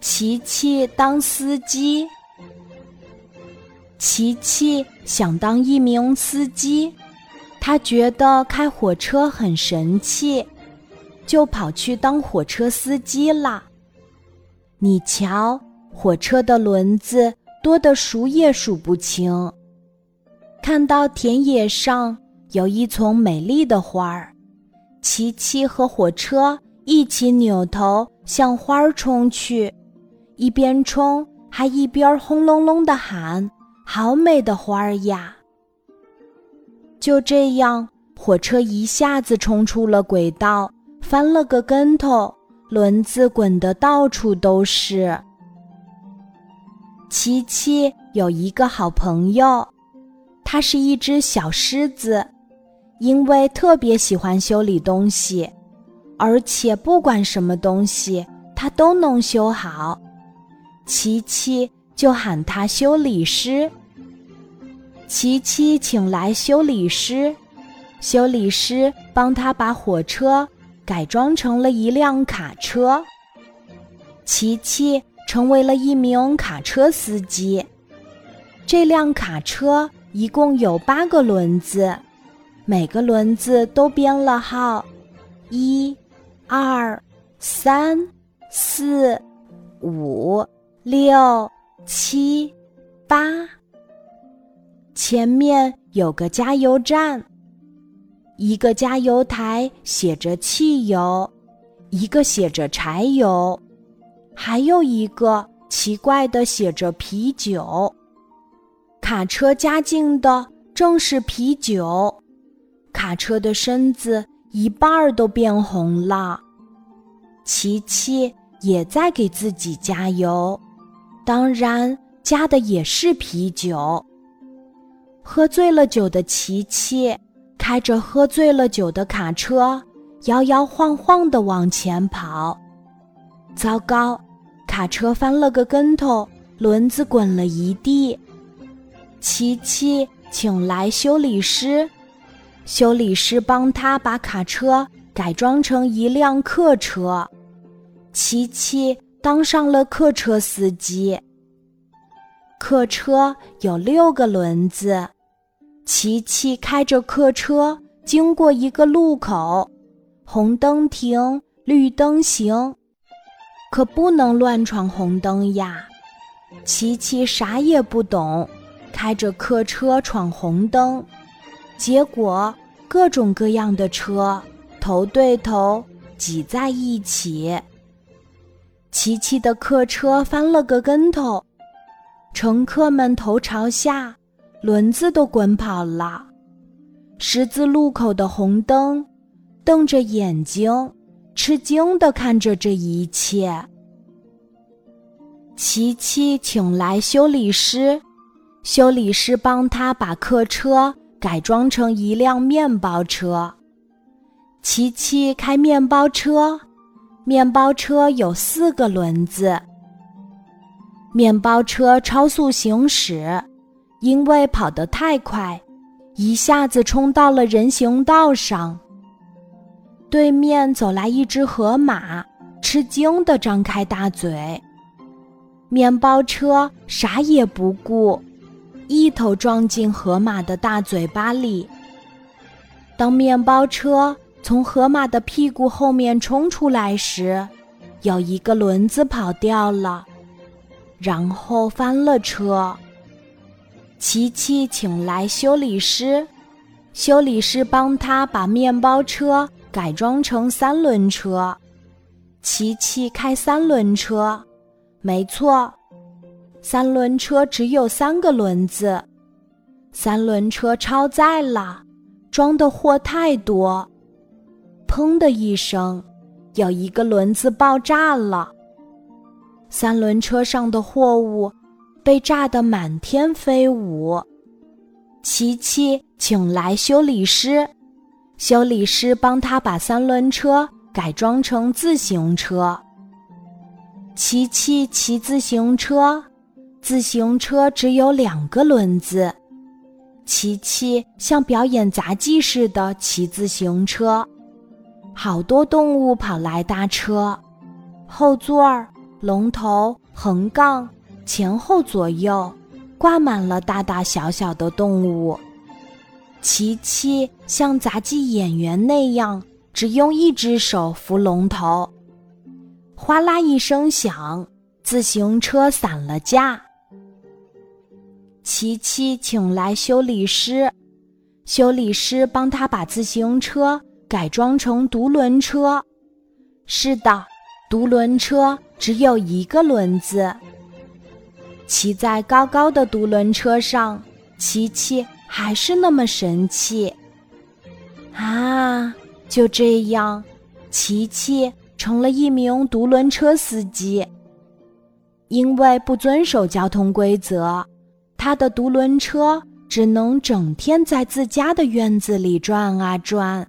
琪琪当司机。琪琪想当一名司机，他觉得开火车很神气，就跑去当火车司机啦。你瞧，火车的轮子多得数也数不清。看到田野上有一丛美丽的花儿，琪琪和火车一起扭头向花儿冲去，一边冲还一边轰隆隆地喊。好美的花儿呀！就这样，火车一下子冲出了轨道，翻了个跟头，轮子滚得到处都是。琪琪有一个好朋友，它是一只小狮子，因为特别喜欢修理东西，而且不管什么东西它都能修好。琪琪。就喊他修理师。琪琪请来修理师，修理师帮他把火车改装成了一辆卡车。琪琪成为了一名卡车司机。这辆卡车一共有八个轮子，每个轮子都编了号：一、二、三、四、五、六。七，八。前面有个加油站，一个加油台写着汽油，一个写着柴油，还有一个奇怪的写着啤酒。卡车加进的正是啤酒，卡车的身子一半儿都变红了。琪琪也在给自己加油。当然，加的也是啤酒。喝醉了酒的琪琪开着喝醉了酒的卡车，摇摇晃晃地往前跑。糟糕，卡车翻了个跟头，轮子滚了一地。琪琪请来修理师，修理师帮他把卡车改装成一辆客车。琪琪。当上了客车司机。客车有六个轮子，琪琪开着客车经过一个路口，红灯停，绿灯行，可不能乱闯红灯呀。琪琪啥也不懂，开着客车闯红灯，结果各种各样的车头对头挤在一起。琪琪的客车翻了个跟头，乘客们头朝下，轮子都滚跑了。十字路口的红灯瞪着眼睛，吃惊地看着这一切。琪琪请来修理师，修理师帮他把客车改装成一辆面包车。琪琪开面包车。面包车有四个轮子。面包车超速行驶，因为跑得太快，一下子冲到了人行道上。对面走来一只河马，吃惊地张开大嘴。面包车啥也不顾，一头撞进河马的大嘴巴里。当面包车。从河马的屁股后面冲出来时，有一个轮子跑掉了，然后翻了车。琪琪请来修理师，修理师帮他把面包车改装成三轮车。琪琪开三轮车，没错，三轮车只有三个轮子，三轮车超载了，装的货太多。砰的一声，有一个轮子爆炸了。三轮车上的货物被炸得满天飞舞。琪琪请来修理师，修理师帮他把三轮车改装成自行车。琪琪骑自行车，自行车只有两个轮子。琪琪像表演杂技似的骑自行车。好多动物跑来搭车，后座儿龙头、横杠、前后左右挂满了大大小小的动物。琪琪像杂技演员那样，只用一只手扶龙头。哗啦一声响，自行车散了架。琪琪请来修理师，修理师帮他把自行车改装成独轮车。是的，独轮车只有一个轮子。骑在高高的独轮车上，琪琪还是那么神气。啊，就这样，琪琪成了一名独轮车司机。因为不遵守交通规则。他的独轮车只能整天在自家的院子里转啊转。